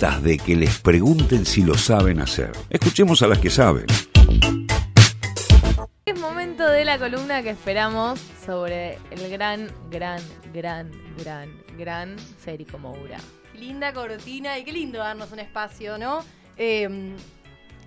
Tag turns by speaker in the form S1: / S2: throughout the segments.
S1: hartas de que les pregunten si lo saben hacer. Escuchemos a las que saben.
S2: Es momento de la columna que esperamos sobre el gran, gran, gran, gran, gran Federico Moura.
S3: Linda cortina y qué lindo darnos un espacio, ¿no? Eh,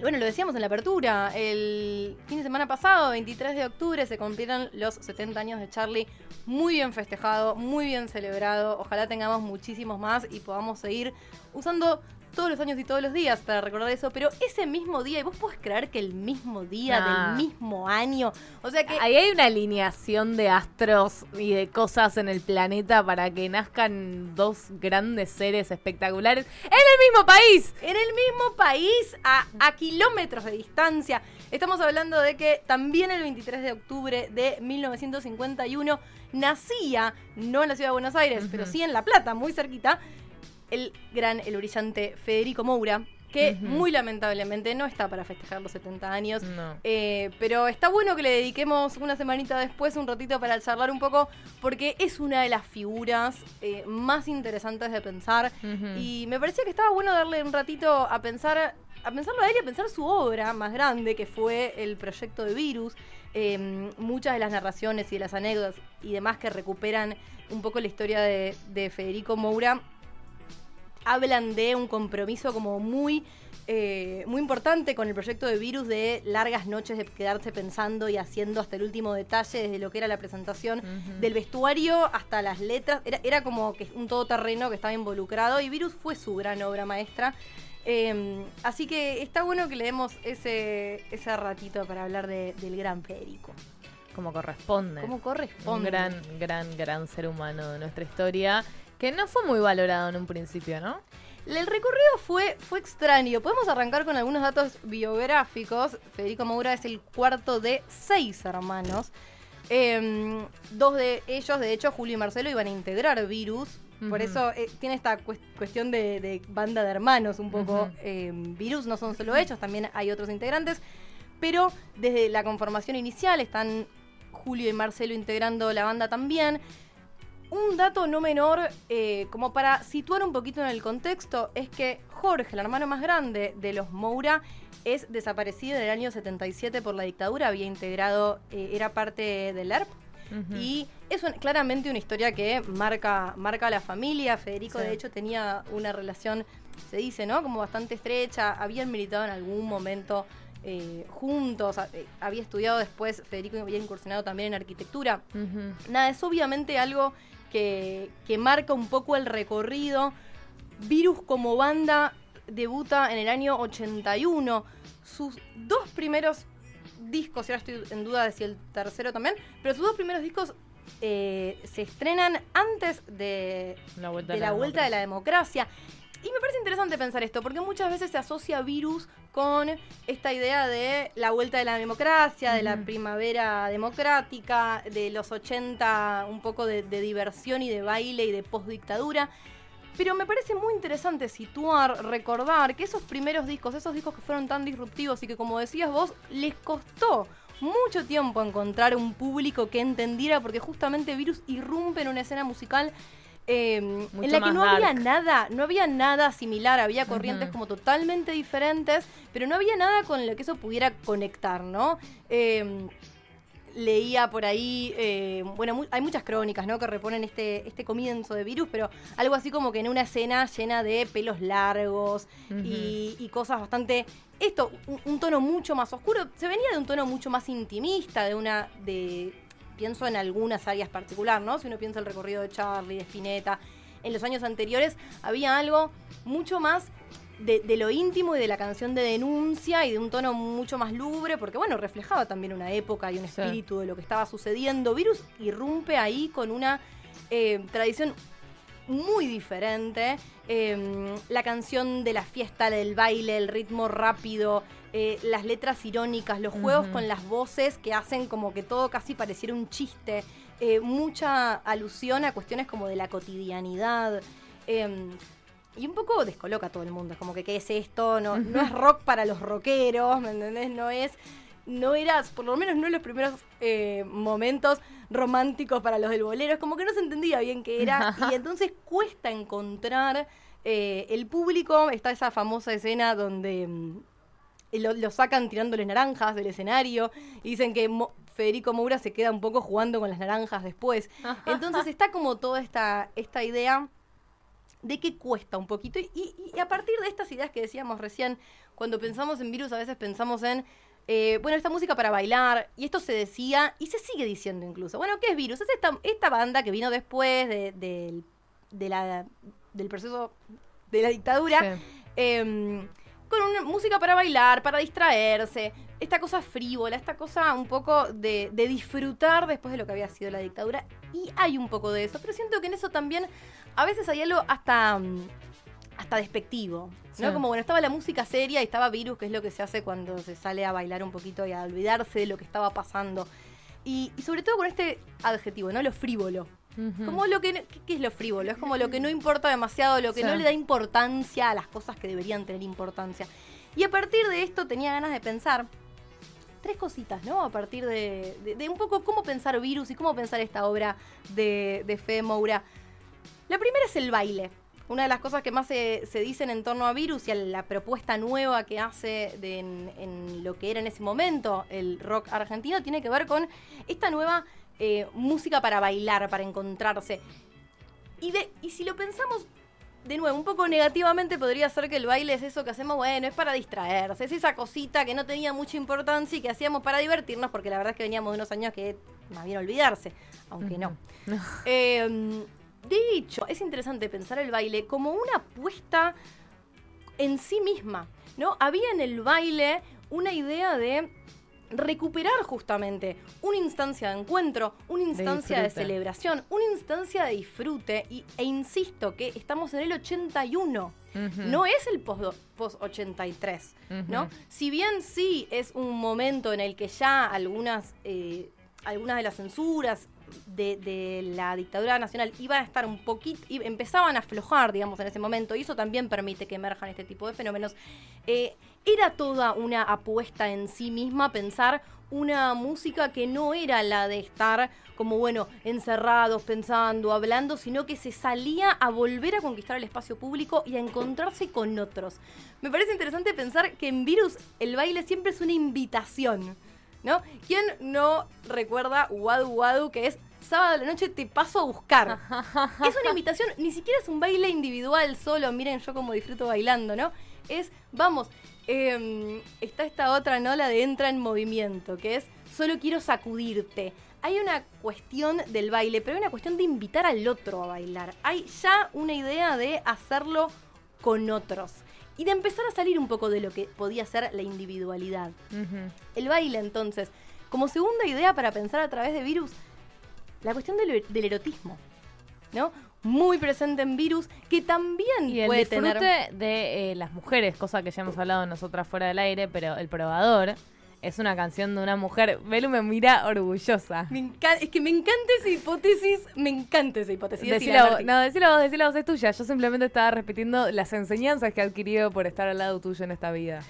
S3: bueno, lo decíamos en la apertura, el fin de semana pasado, 23 de octubre, se cumplieron los 70 años de Charlie. Muy bien festejado, muy bien celebrado. Ojalá tengamos muchísimos más y podamos seguir usando todos los años y todos los días para recordar eso, pero ese mismo día, y vos podés creer que el mismo día
S2: Nah.
S3: del mismo año, o sea que
S2: Ahí hay una alineación de astros y de cosas en el planeta para que nazcan dos grandes seres espectaculares en el mismo país.
S3: en el mismo país, a, a kilómetros de distancia. Estamos hablando de que también el 23 de octubre de 1951 nacía, no en la ciudad de Buenos Aires, pero sí en La Plata, muy cerquita, el gran, el brillante Federico Moura, que muy lamentablemente no está para festejar los 70 años.
S2: No.
S3: Eh, pero está bueno que le dediquemos una semanita después, un ratito para charlar un poco, porque es una de las figuras eh, más interesantes de pensar. Y me parecía que estaba bueno darle un ratito a pensar, a pensarlo a él y a pensar su obra más grande, que fue el proyecto de Virus. Eh, muchas de las narraciones y de las anécdotas y demás que recuperan un poco la historia de, de Federico Moura hablan de un compromiso como muy, eh, muy importante con el proyecto de Virus, de largas noches de quedarse pensando y haciendo hasta el último detalle, desde lo que era la presentación del vestuario hasta las letras. Era, era como que un todoterreno que estaba involucrado y Virus fue su gran obra maestra. Eh, así que está bueno que le demos ese, ese ratito para hablar de- del gran Federico.
S2: Como corresponde.
S3: ¿Cómo
S2: Un
S3: corresponde?
S2: gran, gran, gran ser humano de nuestra historia que no fue muy valorado en un principio, ¿no?
S3: El recorrido fue, fue extraño. Podemos arrancar con algunos datos biográficos. Federico Moura es el cuarto de seis hermanos. Eh, dos de ellos, de hecho, Julio y Marcelo, iban a integrar Virus. Por eso eh, tiene esta cues- cuestión de, de banda de hermanos un poco. Eh, Virus no son solo ellos, también hay otros integrantes. Pero desde la conformación inicial están Julio y Marcelo integrando la banda también. Un dato no menor, eh, como para situar un poquito en el contexto, es que Jorge, el hermano más grande de los Moura, es desaparecido en el año 77 por la dictadura, había integrado, eh, era parte del ERP. Y es un- claramente una historia que marca, marca a la familia. Federico,
S2: Sí.
S3: de hecho, tenía una relación, se dice, ¿no? Como bastante estrecha. Habían militado en algún momento eh, juntos. eh, había estudiado después, Federico había incursionado también en arquitectura. Nada, es obviamente algo que, que marca un poco el recorrido. Virus como banda debuta en el año 81. Sus dos primeros discos, y ahora estoy en duda de si el tercero también, pero sus dos primeros discos eh, se estrenan antes de,
S2: La vuelta
S3: de la vuelta de la democracia. Y me parece interesante pensar esto, porque muchas veces se asocia virus con esta idea de la vuelta de la democracia, de la primavera democrática, de los 80, un poco de, de diversión y de baile y de postdictadura. Pero me parece muy interesante situar, recordar que esos primeros discos, esos discos que fueron tan disruptivos y que como decías vos, les costó mucho tiempo encontrar un público que entendiera, porque justamente Virus irrumpe en una escena musical eh,
S2: Mucho
S3: en la que no había nada, no había nada similar, había corrientes como totalmente diferentes, pero no había nada con lo que eso pudiera conectar, ¿no? Eh, leía por ahí, eh, bueno, mu- hay muchas crónicas, ¿no? Que reponen este, este comienzo de virus, pero algo así como que en una escena llena de pelos largos y, y cosas bastante, esto, un, un tono mucho más oscuro, se venía de un tono mucho más intimista, de una, de, pienso en algunas áreas particular, ¿no? Si uno piensa el recorrido de Charlie, de Spinetta, en los años anteriores había algo mucho más de, de lo íntimo y de la canción de denuncia y de un tono mucho más lubre, porque bueno, reflejaba también una época y un
S2: Sí.
S3: espíritu de lo que estaba sucediendo. Virus irrumpe ahí con una eh, tradición muy diferente. Eh, la canción de la fiesta, del baile, el ritmo rápido, eh, las letras irónicas, los juegos con las voces que hacen como que todo casi pareciera un chiste. eh, mucha alusión a cuestiones como de la cotidianidad. eh, y un poco descoloca a todo el mundo. Es como que, ¿qué es esto? No, no es rock para los rockeros, ¿me entendés? No es. No era, por lo menos no en los primeros eh, momentos románticos para los del bolero. Es como que no se entendía bien qué era. y entonces cuesta encontrar eh, el público, está esa famosa escena donde mm, lo, lo sacan tirándoles naranjas del escenario y dicen que Mo- Federico Moura se queda un poco jugando con las naranjas después. Entonces está como toda esta, esta idea de que cuesta un poquito. Y, y- y a partir de estas ideas que decíamos recién, cuando pensamos en virus, a veces pensamos en, eh, bueno, esta música para bailar, y esto se decía, y se sigue diciendo incluso. Bueno, ¿qué es virus? Es esta, esta banda que vino después de- del- de la- del proceso de la dictadura.
S2: Sí.
S3: em, con una música para bailar, para distraerse, esta cosa frívola, esta cosa un poco de, de disfrutar después de lo que había sido la dictadura. Y hay un poco de eso, pero siento que en eso también a veces hay algo hasta, mm, hasta despectivo. ¿no?
S2: Sí.
S3: Como bueno, estaba la música seria y estaba virus, que es lo que se hace cuando se sale a bailar un poquito y a olvidarse de lo que estaba pasando. Y, y sobre todo con este adjetivo, ¿no? Lo frívolo. Como lo que, ¿qué, qué es lo frívolo? Es como lo que no importa demasiado, lo que
S2: Sí.
S3: no le da importancia a las cosas que deberían tener importancia. Y a partir de esto tenía ganas de pensar tres cositas, ¿no? A partir de, de- de un poco cómo pensar virus y cómo pensar esta obra de, de Fede Moura. La primera es el baile. Una de las cosas que más se, se dicen en torno a Virus y a la propuesta nueva que hace de- en, en lo que era en ese momento el rock argentino tiene que ver con esta nueva eh, música para bailar, para encontrarse. Y, de, y si lo pensamos de nuevo, un poco negativamente podría ser que el baile es eso que hacemos, bueno, es para distraerse, es esa cosita que no tenía mucha importancia y que hacíamos para divertirnos, porque la verdad es que veníamos de unos años que más bien olvidarse, aunque no. Eh, de hecho, es interesante pensar el baile como una apuesta en sí misma, ¿no? Había en el baile una idea de recuperar justamente una instancia de encuentro, una instancia de, celebración, una instancia de disfrute, y, e insisto que estamos en el 81,
S2: Ujú.
S3: no es el post- post-83, ¿no? Si bien sí es un momento en el que ya algunas, eh, algunas de las censuras de, la dictadura nacional iban a estar un poquito, empezaban a aflojar, digamos, en ese momento, y eso también permite que emerjan este tipo de fenómenos, eh, era toda una apuesta en sí misma pensar una música que no era la de estar como, bueno, encerrados, pensando, hablando, sino que se salía a volver a conquistar el espacio público y a encontrarse con otros. Me parece interesante pensar que en Virus el baile siempre es una invitación, ¿no? ¿Quién no recuerda Wadu Wadu, que es sábado a la noche te paso a buscar? es una invitación, ni siquiera es un baile individual solo, miren yo como disfruto bailando, ¿no? Es, vamos, eh, está esta otra, ¿no? La de entra en movimiento, que es solo quiero sacudirte. Hay una cuestión del baile, pero hay una cuestión de invitar al otro a bailar. Hay ya una idea de hacerlo con otros. Y de empezar a salir un poco de lo que podía ser la individualidad. El baile, entonces, como segunda idea para pensar a través de Virus, la cuestión del, del erotismo, ¿no? Muy presente en Virus, que también
S2: Y el
S3: puede
S2: disfrute
S3: tener...
S2: de eh, las mujeres, cosa que ya hemos hablado nosotras fuera del aire, pero El Probador es una canción de una mujer. Belu me mira orgullosa.
S3: Me es que me encanta esa hipótesis, me encanta esa hipótesis. Decila
S2: vos, no, decila vos, decila vos, es tuya. Yo simplemente estaba repitiendo las enseñanzas que he adquirido por estar al lado tuyo en esta vida.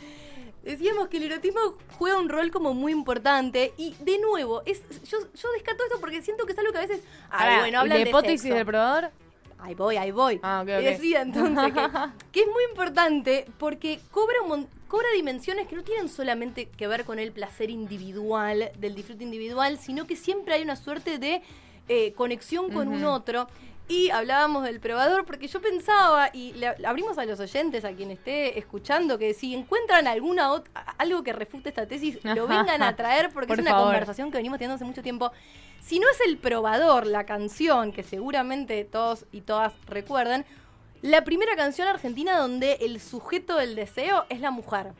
S3: Decíamos que el erotismo juega un rol como muy importante y de nuevo, es yo, yo descarto esto porque siento que es algo que a veces...
S2: Pará,
S3: bueno,
S2: ¿y
S3: hablan
S2: la
S3: de
S2: hipótesis
S3: sexo.
S2: del probador?
S3: Ahí voy, ahí voy.
S2: Ah, ok,
S3: Y decía entonces que, que es muy importante porque cobra, un cobra dimensiones que no tienen solamente que ver con el placer individual, del disfrute individual, sino que siempre hay una suerte de eh, conexión con un otro. Y hablábamos del probador porque yo pensaba, y le ab- abrimos a los oyentes, a quien esté escuchando, que si encuentran alguna algo que refute esta tesis, lo vengan a traer porque
S2: Por
S3: es una
S2: favor.
S3: conversación que venimos teniendo hace mucho tiempo. Si no es el probador, la canción que seguramente todos y todas recuerdan, la primera canción argentina donde el sujeto del deseo es la mujer.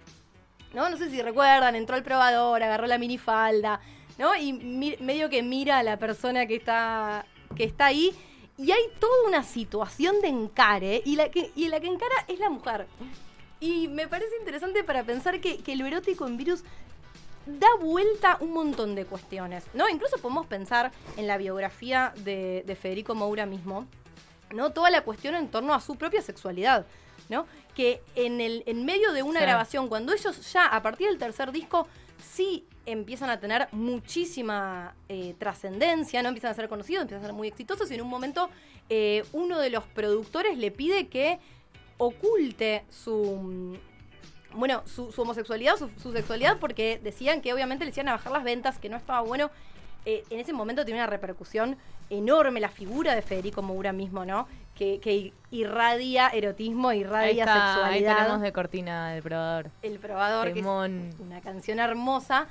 S3: ¿No? No sé si recuerdan, entró al probador, agarró la minifalda, ¿no? Y medio que mira a la persona que está, que está ahí. Y hay toda una situación de encare, y la que, y la que encara es la mujer. Y me parece interesante para pensar que, que lo erótico en virus da vuelta un montón de cuestiones, ¿no? Incluso podemos pensar en la biografía de, de Federico Moura mismo, ¿no? Toda la cuestión en torno a su propia sexualidad, ¿no? Que en, el, en medio de una
S2: Sí.
S3: grabación, cuando ellos ya, a partir del tercer disco, sí empiezan a tener muchísima eh, trascendencia, ¿no? Empiezan a ser conocidos, empiezan a ser muy exitosos y en un momento eh, uno de los productores le pide que oculte su bueno, su, su homosexualidad, su, su sexualidad, porque decían que obviamente le hicieron a bajar las ventas, que no estaba bueno. Eh, en ese momento tiene una repercusión enorme la figura de Federico Moura mismo, ¿no? Que, que irradia erotismo,
S2: Ahí
S3: irradia
S2: está, ahí
S3: sexualidad.
S2: tenemos de cortina del probador.
S3: El probador, que es una canción hermosa.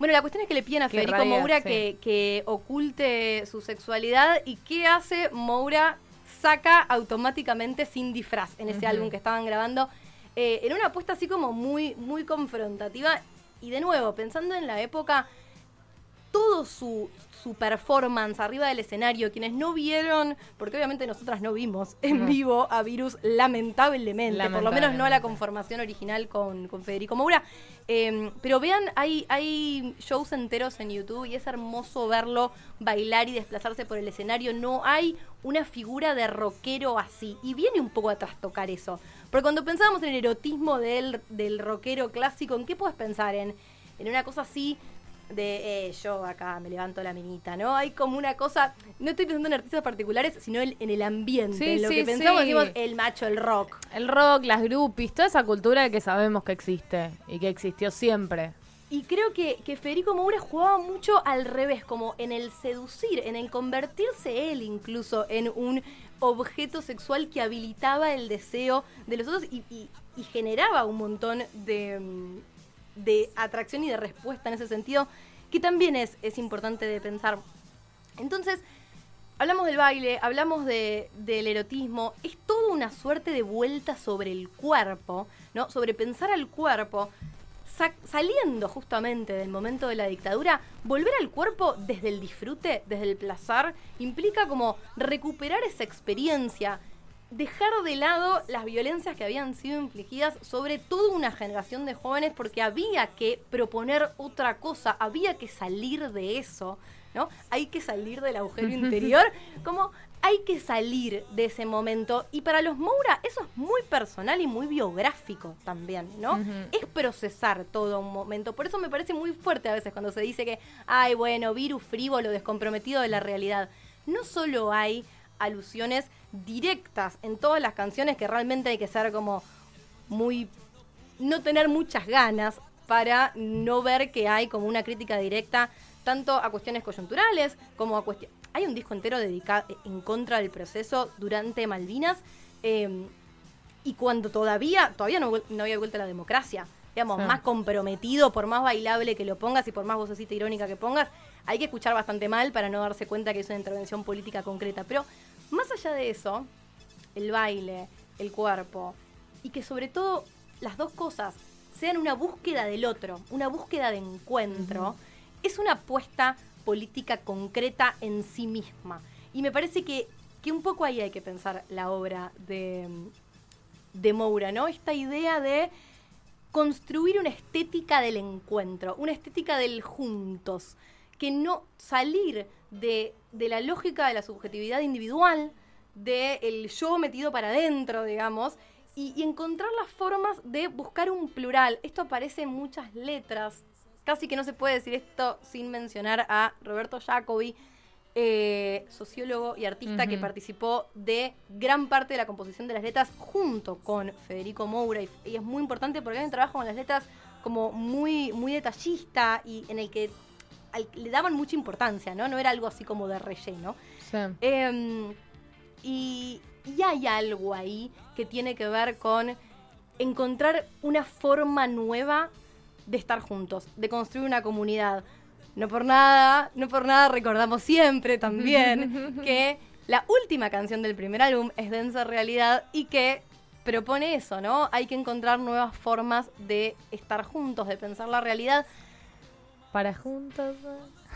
S3: Bueno, la cuestión es que le piden a
S2: Que
S3: Federico
S2: irradia,
S3: Moura
S2: sí.
S3: que, que oculte su sexualidad. ¿Y qué hace? Moura saca automáticamente sin disfraz en ese álbum que estaban grabando. Eh, en una apuesta así como muy, muy confrontativa. Y de nuevo, pensando en la época, todo su, su performance arriba del escenario, quienes no vieron, porque obviamente nosotras no vimos en vivo a Virus, lamentablemente, por lo menos no a la conformación original con, con Federico Moura. Eh, pero vean, hay, hay shows enteros en YouTube y es hermoso verlo bailar y desplazarse por el escenario. No hay una figura de rockero así. Y viene un poco a trastocar eso. Porque cuando pensábamos en el erotismo del, del rockero clásico, ¿en qué puedes pensar? En, en una cosa así de eh, yo acá me levanto la minita, ¿no? Hay como una cosa, no estoy pensando en artistas particulares, sino en, en el ambiente,
S2: Sí,
S3: en lo
S2: sí,
S3: que pensamos,
S2: sí.
S3: decimos el macho, el rock.
S2: El rock, las groupies, toda esa cultura que sabemos que existe y que existió siempre.
S3: Y creo que, que Federico Moura jugaba mucho al revés, como en el seducir, en el convertirse él incluso en un objeto sexual que habilitaba el deseo de los otros y, y- y generaba un montón de, mm, de atracción y de respuesta en ese sentido, que también es, es importante de pensar. Entonces, hablamos del baile, hablamos de, del erotismo, es toda una suerte de vuelta sobre el cuerpo, ¿no? Sobre pensar al cuerpo, sa- saliendo justamente del momento de la dictadura, volver al cuerpo desde el disfrute, desde el placer, implica como recuperar esa experiencia, dejar de lado las violencias que habían sido infligidas sobre toda una generación de jóvenes porque había que proponer otra cosa, había que salir de eso, ¿no? Hay que salir del agujero interior, como hay que salir de ese momento y para los Moura eso es muy personal y muy biográfico también, ¿no? Es procesar todo un momento, por eso me parece muy fuerte a veces cuando se dice que, ay, bueno, virus frívolo, descomprometido de la realidad. No solo hay alusiones directas en todas las canciones que realmente hay que ser como muy no tener muchas ganas para no ver que hay como una crítica directa tanto a cuestiones coyunturales como a cuestiones... Hay un disco entero dedicado en contra del proceso durante Malvinas eh, y cuando todavía todavía no, no había vuelto la democracia, digamos,
S2: Sí.
S3: más comprometido, por más bailable que lo pongas y por más vocecita irónica que pongas, hay que escuchar bastante mal para no darse cuenta que es una intervención política concreta. Pero más allá de eso, el baile, el cuerpo, y que sobre todo las dos cosas sean una búsqueda del otro, una búsqueda de encuentro, es una apuesta política concreta en sí misma. Y me parece que, que un poco ahí hay que pensar la obra de, de Moura, ¿no? Esta idea de construir una estética del encuentro, una estética del juntos, que no salir de, de la lógica de la subjetividad individual, del yo metido para adentro, digamos, y, y encontrar las formas de buscar un plural. Esto aparece en muchas letras, casi que no se puede decir esto sin mencionar a Roberto Jacobi, eh, sociólogo y artista que participó de gran parte de la composición de las letras junto con Federico Moura. Y, y es muy importante porque hay un trabajo con las letras como muy, muy detallista y en el que al- le daban mucha importancia, ¿no? No era algo así como de relleno.
S2: Sí.
S3: Em, y, y hay algo ahí que tiene que ver con encontrar una forma nueva de estar juntos, de construir una comunidad. No por nada, no por nada recordamos siempre también que la última canción del primer álbum es Densa Realidad y que propone eso, ¿no? Hay que encontrar nuevas formas de estar juntos, de pensar la realidad.
S2: Para juntos.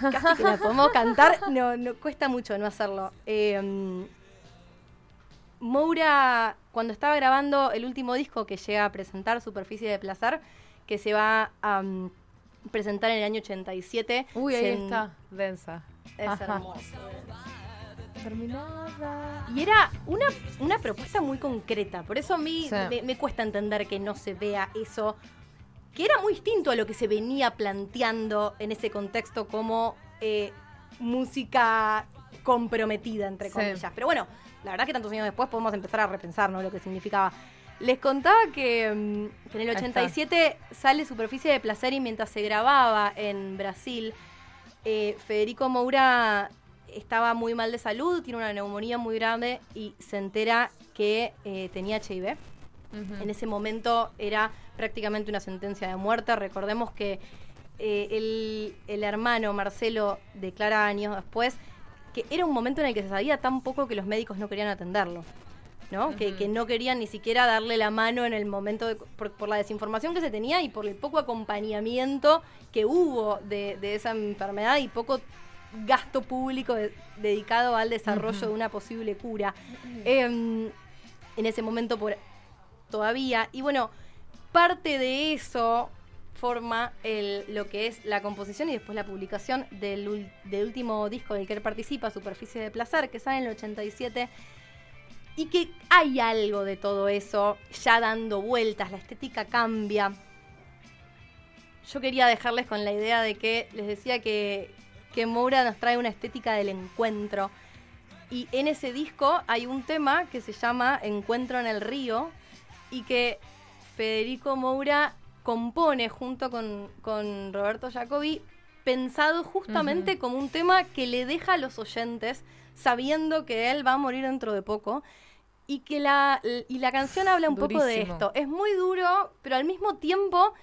S3: Casi que la podemos cantar, no, no cuesta mucho no hacerlo. Eh, Moura, cuando estaba grabando el último disco que llega a presentar, Superficie de Placer, que se va a mm, presentar en el año 87.
S2: Uy, ahí está. Densa.
S3: Es
S2: Ajá.
S3: hermoso.
S2: Terminada.
S3: Y era una, una propuesta muy concreta, por eso a mí
S2: Sí.
S3: me, me cuesta entender que no se vea eso, que era muy distinto a lo que se venía planteando en ese contexto como eh, música comprometida, entre
S2: Sí.
S3: comillas. Pero bueno, la verdad que tantos años después podemos empezar a repensar ¿no? lo que significaba. Les contaba que, mm, que en el
S2: Ahí está.
S3: 87 sale Superficie de Placer y mientras se grababa en Brasil, eh, Federico Moura estaba muy mal de salud, tiene una neumonía muy grande y se entera que eh, tenía HIV. En ese momento era prácticamente una sentencia de muerte. Recordemos que eh, el, el hermano Marcelo declara años después que era un momento en el que se sabía tan poco que los médicos no querían atenderlo. ¿no? que, que no querían ni siquiera darle la mano en el momento de- por, por la desinformación que se tenía y por el poco acompañamiento que hubo de, de esa enfermedad y poco gasto público de- dedicado al desarrollo de una posible cura. Em, en ese momento por, todavía. Y bueno, parte de eso forma lo que es la composición y después la publicación del último disco del que él participa, Superficie de Placer, que sale en el 87. Y que hay algo de todo eso ya dando vueltas, la estética cambia. Yo quería dejarles con la idea de que les decía que, que Moura nos trae una estética del encuentro. Y en ese disco hay un tema que se llama Encuentro en el río y que Federico Moura compone junto con, con Roberto Jacobi, pensado justamente como un tema que le deja a los oyentes sabiendo que él va a morir dentro de poco. Y que la, y la canción habla un poco de esto. Es muy duro, pero al mismo tiempo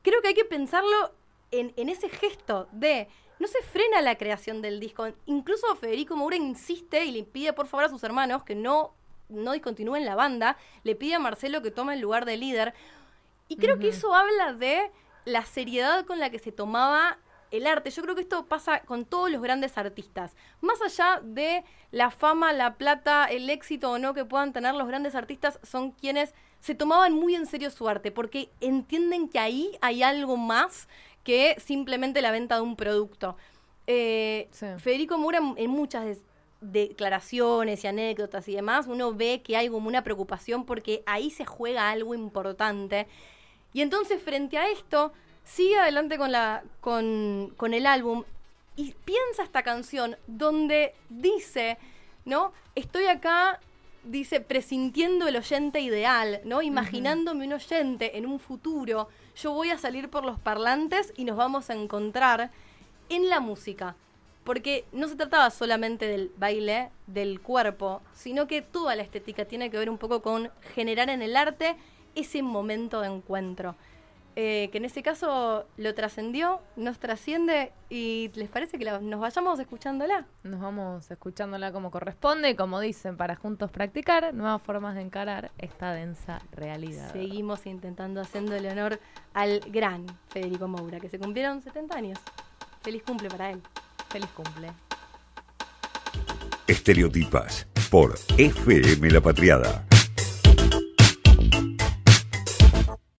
S3: creo que hay que pensarlo en, en ese gesto de no se frena la creación del disco. Incluso Federico Moura insiste y le pide por favor a sus hermanos que no, no discontinúen la banda. Le pide a Marcelo que tome el lugar de líder. Y creo que eso habla de la seriedad con la que se tomaba el arte. Yo creo que esto pasa con todos los grandes artistas. Más allá de la fama, la plata, el éxito o no que puedan tener los grandes artistas, son quienes se tomaban muy en serio su arte, porque entienden que ahí hay algo más que simplemente la venta de un producto. Eh,
S2: Sí.
S3: Federico Moura, en- en muchas des- declaraciones y anécdotas y demás, uno ve que hay como una preocupación porque ahí se juega algo importante. Y entonces, frente a esto, sigue adelante con, la, con, con el álbum y piensa esta canción donde dice, ¿no? Estoy acá, dice, presintiendo el oyente ideal, ¿no? Imaginándome un oyente en un futuro. Yo voy a salir por los parlantes y nos vamos a encontrar en la música. Porque no se trataba solamente del baile, del cuerpo, sino que toda la estética tiene que ver un poco con generar en el arte ese momento de encuentro. Eh, que en ese caso lo trascendió, nos trasciende y les parece que la- nos vayamos escuchándola.
S2: Nos vamos escuchándola como corresponde y como dicen, para juntos practicar nuevas formas de encarar esta densa realidad.
S3: Seguimos intentando haciéndole honor al gran Federico Moura, que se cumplieron 70 años. Feliz cumple para él.
S2: Feliz cumple.
S1: Estereotipas por FM La Patriada.